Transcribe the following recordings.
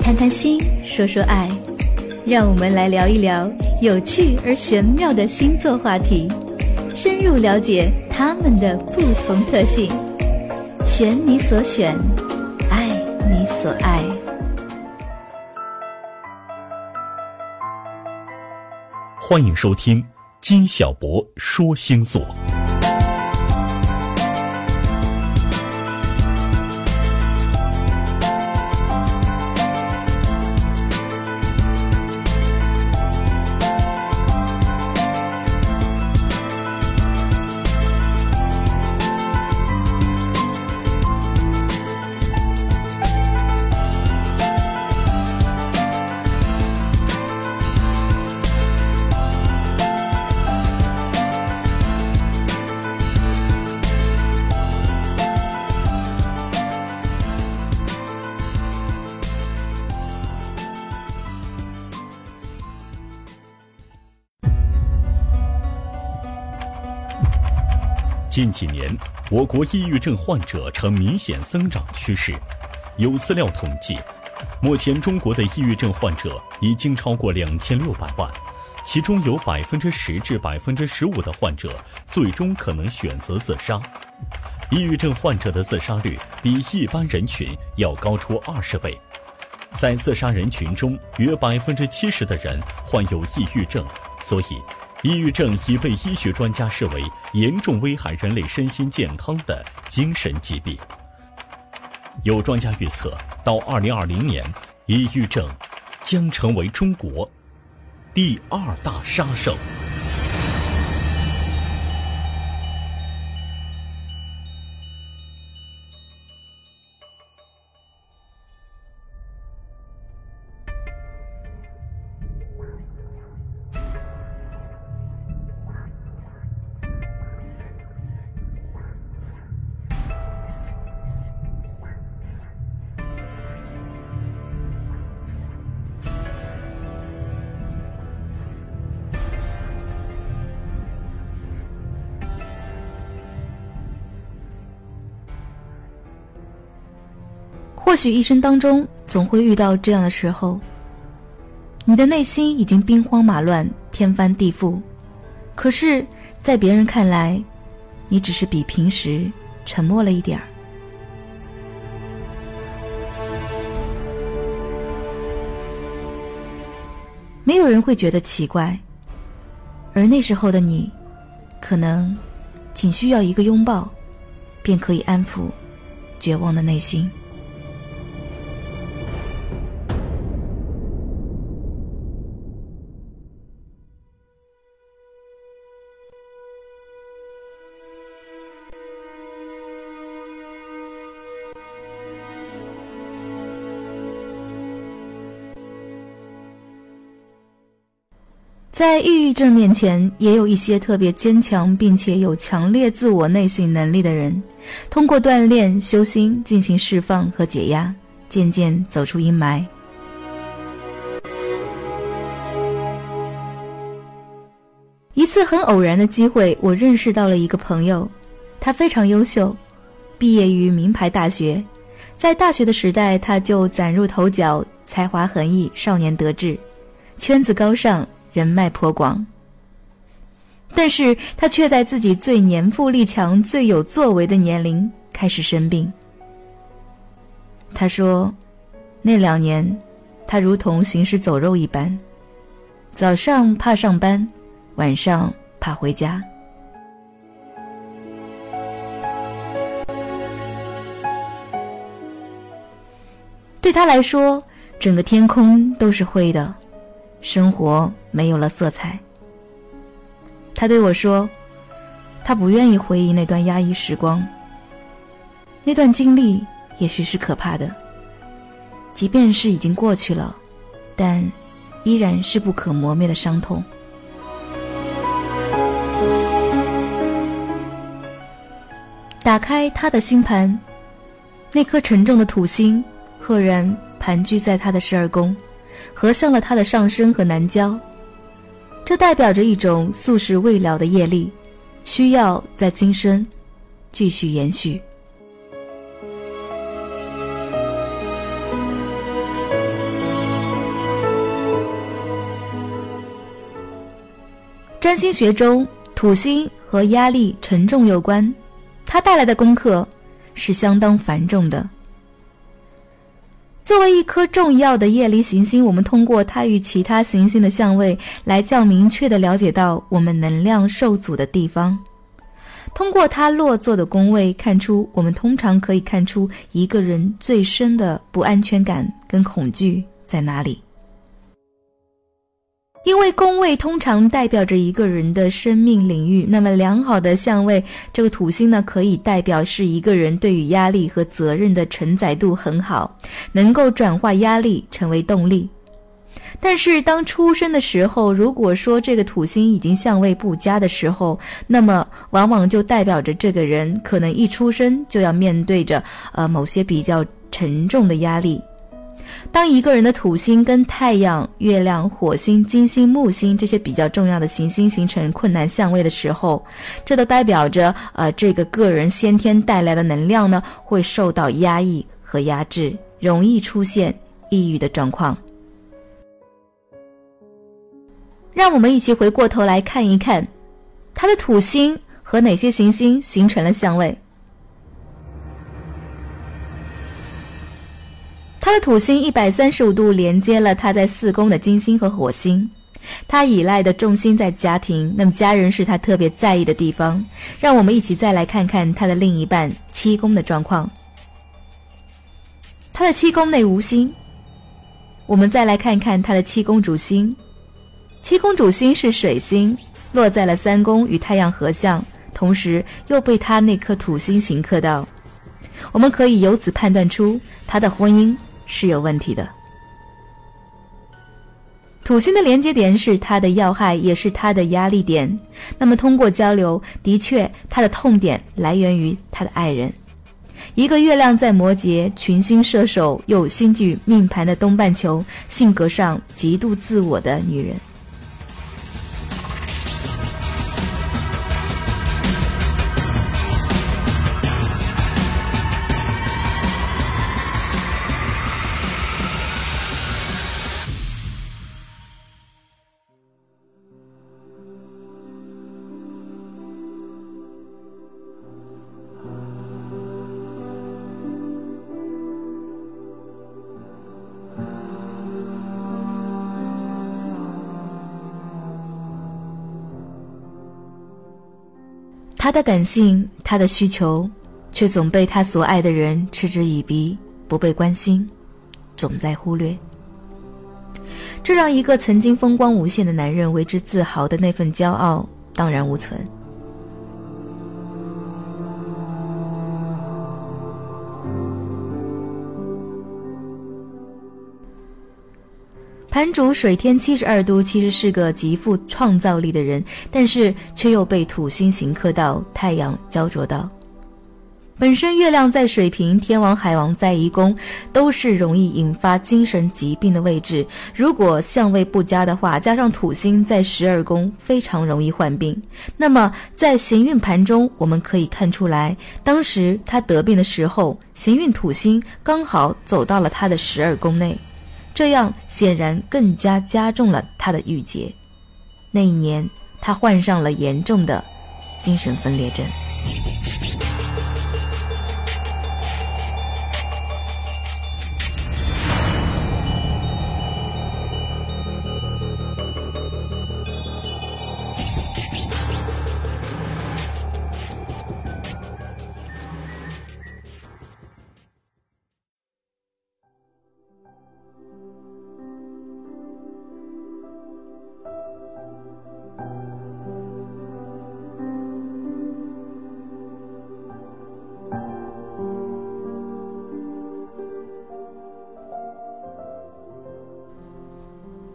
谈谈心，说说爱，让我们来聊一聊有趣而玄妙的星座话题，深入了解他们的不同特性。选你所选，爱你所爱。欢迎收听金小博说星座。近几年，我国抑郁症患者呈明显增长趋势。有资料统计，目前中国的抑郁症患者已经超过两千六百万，其中有百分之十至百分之十五的患者最终可能选择自杀。抑郁症患者的自杀率比一般人群要高出二十倍，在自杀人群中，约百分之七十的人患有抑郁症，所以。抑郁症已被医学专家视为严重危害人类身心健康的精神疾病。有专家预测，到二零二零年，抑郁症将成为中国第二大杀手。或许一生当中总会遇到这样的时候，你的内心已经兵荒马乱、天翻地覆，可是，在别人看来，你只是比平时沉默了一点儿。没有人会觉得奇怪，而那时候的你，可能仅需要一个拥抱，便可以安抚绝望的内心。在抑郁症面前，也有一些特别坚强并且有强烈自我内省能力的人，通过锻炼、修心进行释放和解压，渐渐走出阴霾。一次很偶然的机会，我认识到了一个朋友，他非常优秀，毕业于名牌大学，在大学的时代他就崭入头角，才华横溢，少年得志，圈子高尚。人脉颇广，但是他却在自己最年富力强、最有作为的年龄开始生病。他说，那两年，他如同行尸走肉一般，早上怕上班，晚上怕回家。对他来说，整个天空都是灰的。生活没有了色彩。他对我说：“他不愿意回忆那段压抑时光。那段经历也许是可怕的，即便是已经过去了，但依然是不可磨灭的伤痛。”打开他的星盘，那颗沉重的土星赫然盘踞在他的十二宫。合向了他的上升和南郊，这代表着一种素食未了的业力需要在今生继续延续。占星学中土星和压力沉重有关它带来的功课是相当繁重的。作为一颗重要的夜离行星，我们通过它与其他行星的相位，来较明确的了解到我们能量受阻的地方。通过它落座的宫位，看出我们通常可以看出一个人最深的不安全感跟恐惧在哪里。因为宫位通常代表着一个人的生命领域，那么良好的相位，这个土星呢，可以代表是一个人对于压力和责任的承载度很好，能够转化压力成为动力。但是当出生的时候，如果说这个土星已经相位不佳的时候，那么往往就代表着这个人可能一出生就要面对着呃某些比较沉重的压力。当一个人的土星跟太阳、月亮、火星、金星、木星这些比较重要的行星形成困难相位的时候，这都代表着呃这个个人先天带来的能量呢会受到压抑和压制，容易出现抑郁的状况。让我们一起回过头来看一看，他的土星和哪些行星形成了相位。他的土星一百三十五度连接了他在四宫的金星和火星，他依赖的重心在家庭，那么家人是他特别在意的地方。让我们一起再来看看他的另一半七宫的状况。他的七宫内无星，我们再来看看他的七宫主星。七宫主星是水星，落在了三宫，与太阳合相，同时又被他那颗土星刑克到。我们可以由此判断出他的婚姻。是有问题的。土星的连接点是他的要害，也是他的压力点。那么通过交流，的确，他的痛点来源于他的爱人。一个月亮在摩羯、群星射手又星距命盘的东半球，性格上极度自我的女人。他的感性，他的需求，却总被他所爱的人嗤之以鼻，不被关心，总在忽略。这让一个曾经风光无限的男人为之自豪的那份骄傲荡然无存。盘主水天七十二度，其实是个极富创造力的人，但是却又被土星刑克到，太阳焦灼到。本身月亮在水瓶，天王海王在一宫，都是容易引发精神疾病的位置。如果相位不佳的话，加上土星在十二宫，非常容易患病。那么在行运盘中，我们可以看出来，当时他得病的时候，行运土星刚好走到了他的十二宫内。这样显然更加加重了他的郁结。那一年，他患上了严重的精神分裂症。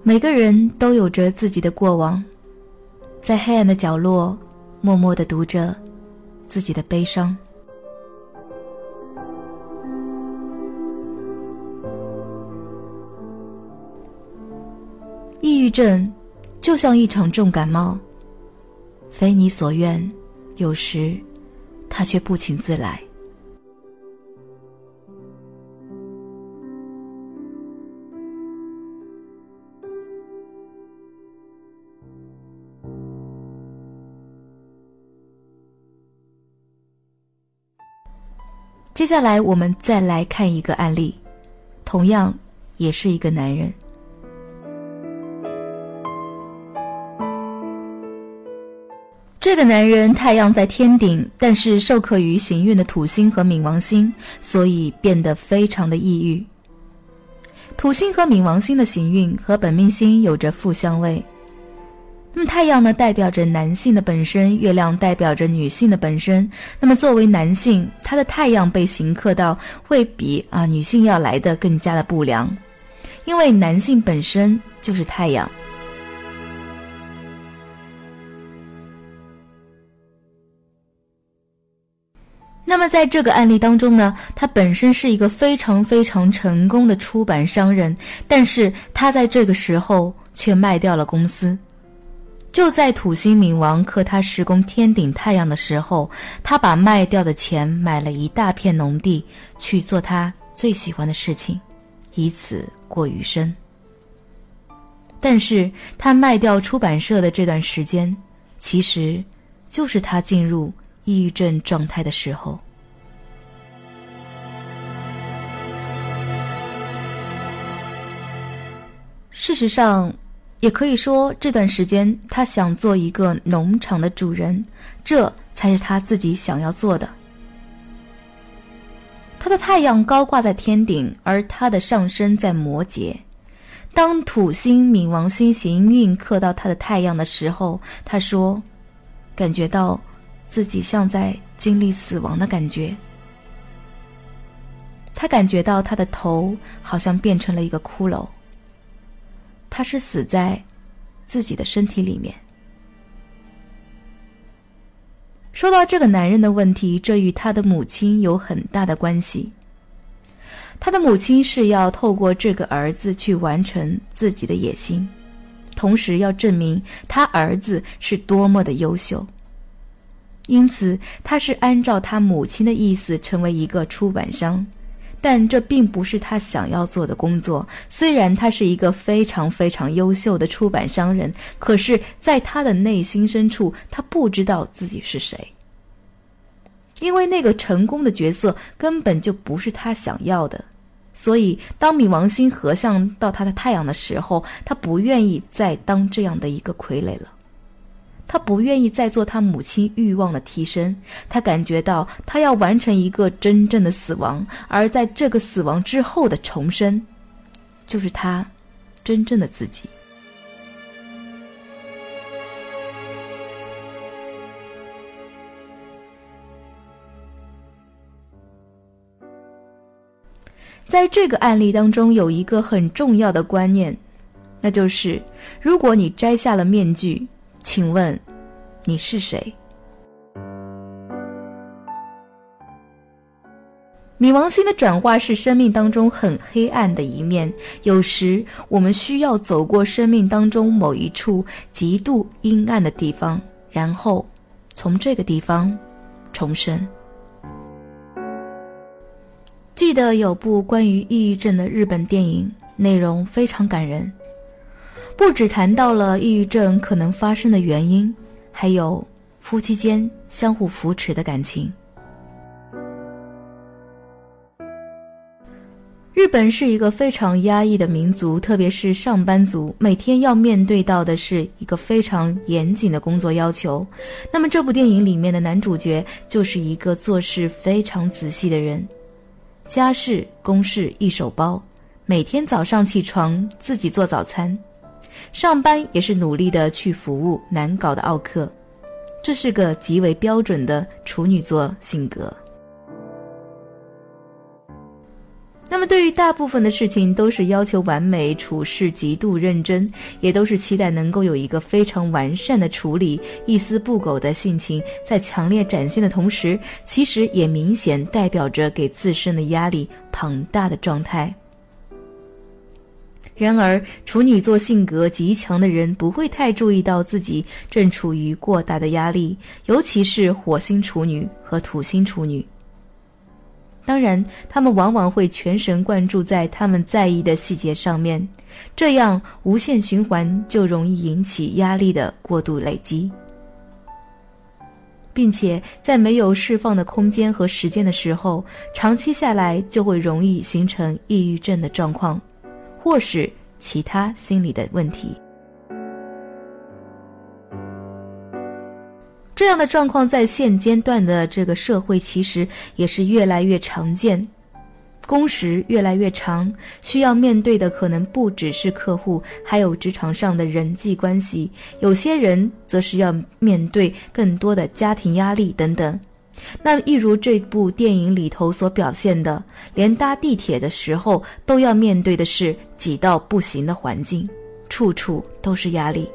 每个人都有着自己的过往，在黑暗的角落，默默的读着自己的悲伤。抑郁症就像一场重感冒，非你所愿，有时它却不请自来。接下来我们再来看一个案例，同样也是一个男人。这个男人太阳在天顶，但是受克于行运的土星和冥王星，所以变得非常的抑郁。土星和冥王星的行运和本命星有着负相位。那么太阳呢，代表着男性的本身；月亮代表着女性的本身。那么作为男性，他的太阳被刑克到，会比啊女性要来的更加的不良，因为男性本身就是太阳。那么在这个案例当中呢，他本身是一个非常非常成功的出版商人，但是他在这个时候却卖掉了公司。就在土星冥王克他时宫天顶太阳的时候，他把卖掉的钱买了一大片农地，去做他最喜欢的事情，以此过余生。但是他卖掉出版社的这段时间，其实就是他进入抑郁症状态的时候。事实上。也可以说，这段时间他想做一个农场的主人，这才是他自己想要做的。他的太阳高挂在天顶，而他的上升在摩羯。当土星、冥王星行运克到他的太阳的时候，他说：“感觉到自己像在经历死亡的感觉。”他感觉到他的头好像变成了一个骷髅。他是死在自己的身体里面。说到这个男人的问题，这与他的母亲有很大的关系。他的母亲是要透过这个儿子去完成自己的野心，同时要证明他儿子是多么的优秀。因此，他是按照他母亲的意思成为一个出版商。但这并不是他想要做的工作。虽然他是一个非常非常优秀的出版商人，可是，在他的内心深处，他不知道自己是谁。因为那个成功的角色根本就不是他想要的。所以，当冥王星合相到他的太阳的时候，他不愿意再当这样的一个傀儡了。他不愿意再做他母亲欲望的替身，他感觉到他要完成一个真正的死亡，而在这个死亡之后的重生，就是他真正的自己。在这个案例当中，有一个很重要的观念，那就是如果你摘下了面具。请问，你是谁？冥王星的转化是生命当中很黑暗的一面，有时我们需要走过生命当中某一处极度阴暗的地方，然后从这个地方重生。记得有部关于抑郁症的日本电影，内容非常感人。不只谈到了抑郁症可能发生的原因，还有夫妻间相互扶持的感情。日本是一个非常压抑的民族，特别是上班族，每天要面对到的是一个非常严谨的工作要求。那么，这部电影里面的男主角就是一个做事非常仔细的人，家事公事一手包，每天早上起床自己做早餐。上班也是努力的去服务难搞的奥克，这是个极为标准的处女座性格。那么，对于大部分的事情都是要求完美，处事极度认真，也都是期待能够有一个非常完善的处理，一丝不苟的性情在强烈展现的同时，其实也明显代表着给自身的压力庞大的状态。然而，处女座性格极强的人不会太注意到自己正处于过大的压力，尤其是火星处女和土星处女。当然，他们往往会全神贯注在他们在意的细节上面，这样无限循环就容易引起压力的过度累积。并且在没有释放的空间和时间的时候，长期下来就会容易形成抑郁症的状况，或是其他心理的问题。这样的状况在现阶段的这个社会，其实也是越来越常见。工时越来越长，需要面对的可能不只是客户，还有职场上的人际关系。有些人则是要面对更多的家庭压力等等。那一如这部电影里头所表现的，连搭地铁的时候都要面对的是挤到不行的环境，处处都是压力。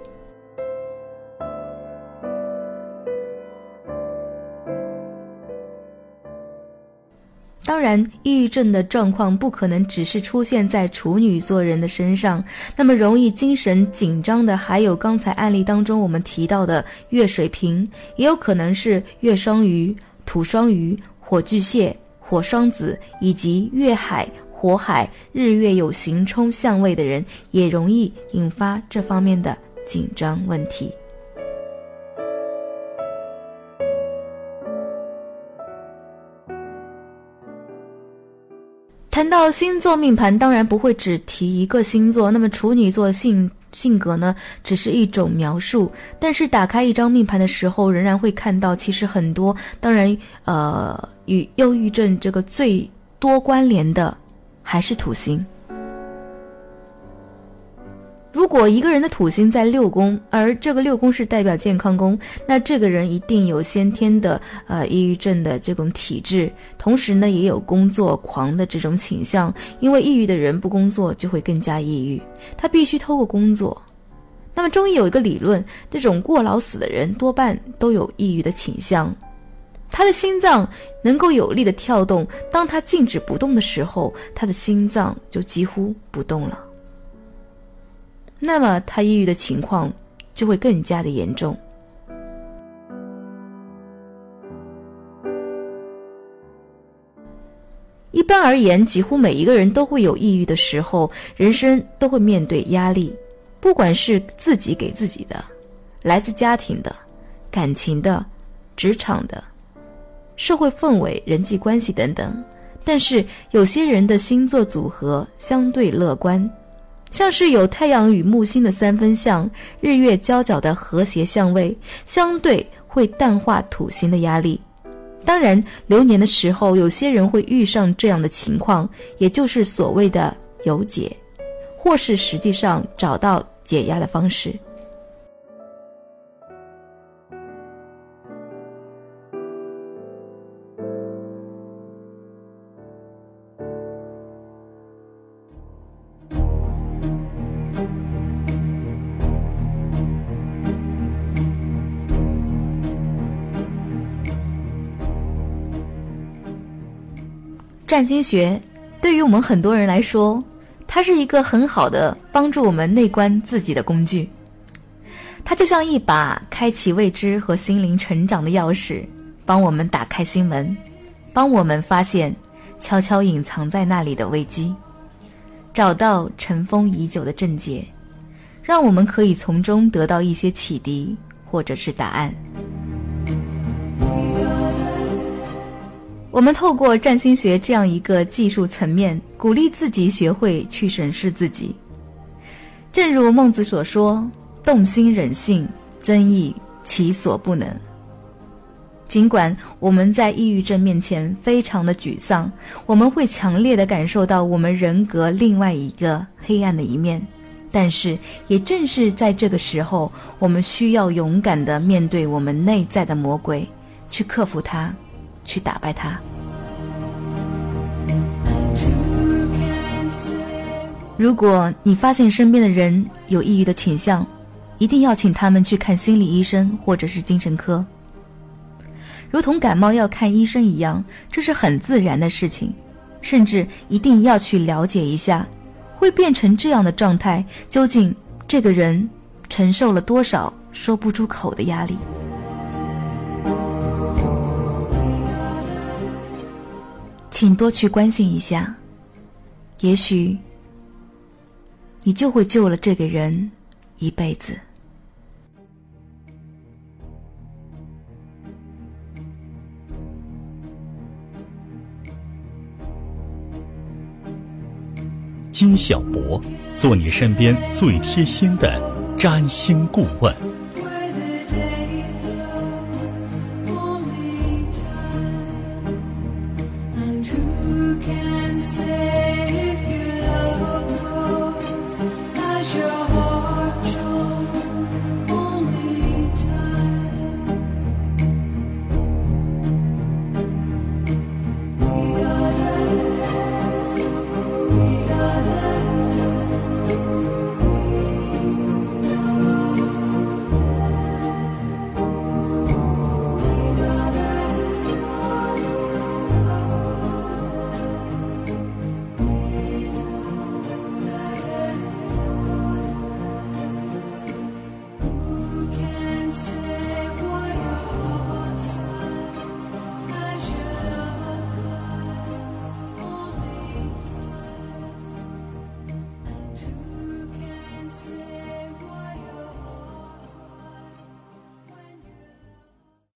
当然，抑郁症的状况不可能只是出现在处女座人的身上。那么，容易精神紧张的，还有刚才案例当中我们提到的月水瓶，也有可能是月双鱼、土双鱼、火巨蟹、火双子，以及月海、火海、日月有行冲相位的人，也容易引发这方面的紧张问题。谈到星座命盘，当然不会只提一个星座。那么处女座性性格呢，只是一种描述。但是打开一张命盘的时候，仍然会看到，其实很多，当然，呃，与忧郁症这个最多关联的，还是土星。如果一个人的土星在六宫，而这个六宫是代表健康宫，那这个人一定有先天的呃抑郁症的这种体质，同时呢也有工作狂的这种倾向。因为抑郁的人不工作就会更加抑郁，他必须透过工作。那么中医有一个理论，这种过劳死的人多半都有抑郁的倾向。他的心脏能够有力的跳动，当他静止不动的时候，他的心脏就几乎不动了。那么他抑郁的情况就会更加的严重。一般而言，几乎每一个人都会有抑郁的时候，人生都会面对压力，不管是自己给自己的，来自家庭的、感情的、职场的、社会氛围、人际关系等等。但是有些人的星座组合相对乐观。像是有太阳与木星的三分相，日月交角的和谐相位，相对会淡化土星的压力。当然，流年的时候，有些人会遇上这样的情况，也就是所谓的有解，或是实际上找到解压的方式。占星学对于我们很多人来说，它是一个很好的帮助我们内观自己的工具。它就像一把开启未知和心灵成长的钥匙，帮我们打开心门，帮我们发现悄悄隐藏在那里的危机，找到尘封已久的症结，让我们可以从中得到一些启迪或者是答案。我们透过占星学这样一个技术层面，鼓励自己学会去审视自己。正如孟子所说：“动心忍性，增益其所不能。”尽管我们在抑郁症面前非常的沮丧，我们会强烈的感受到我们人格另外一个黑暗的一面，但是也正是在这个时候，我们需要勇敢的面对我们内在的魔鬼，去克服它。去打败他。如果你发现身边的人有抑郁的倾向，一定要请他们去看心理医生或者是精神科。如同感冒要看医生一样，这是很自然的事情。甚至一定要去了解一下，会变成这样的状态，究竟这个人承受了多少说不出口的压力。请多去关心一下。也许你就会救了这个人一辈子。金小博做你身边最贴心的占星顾问。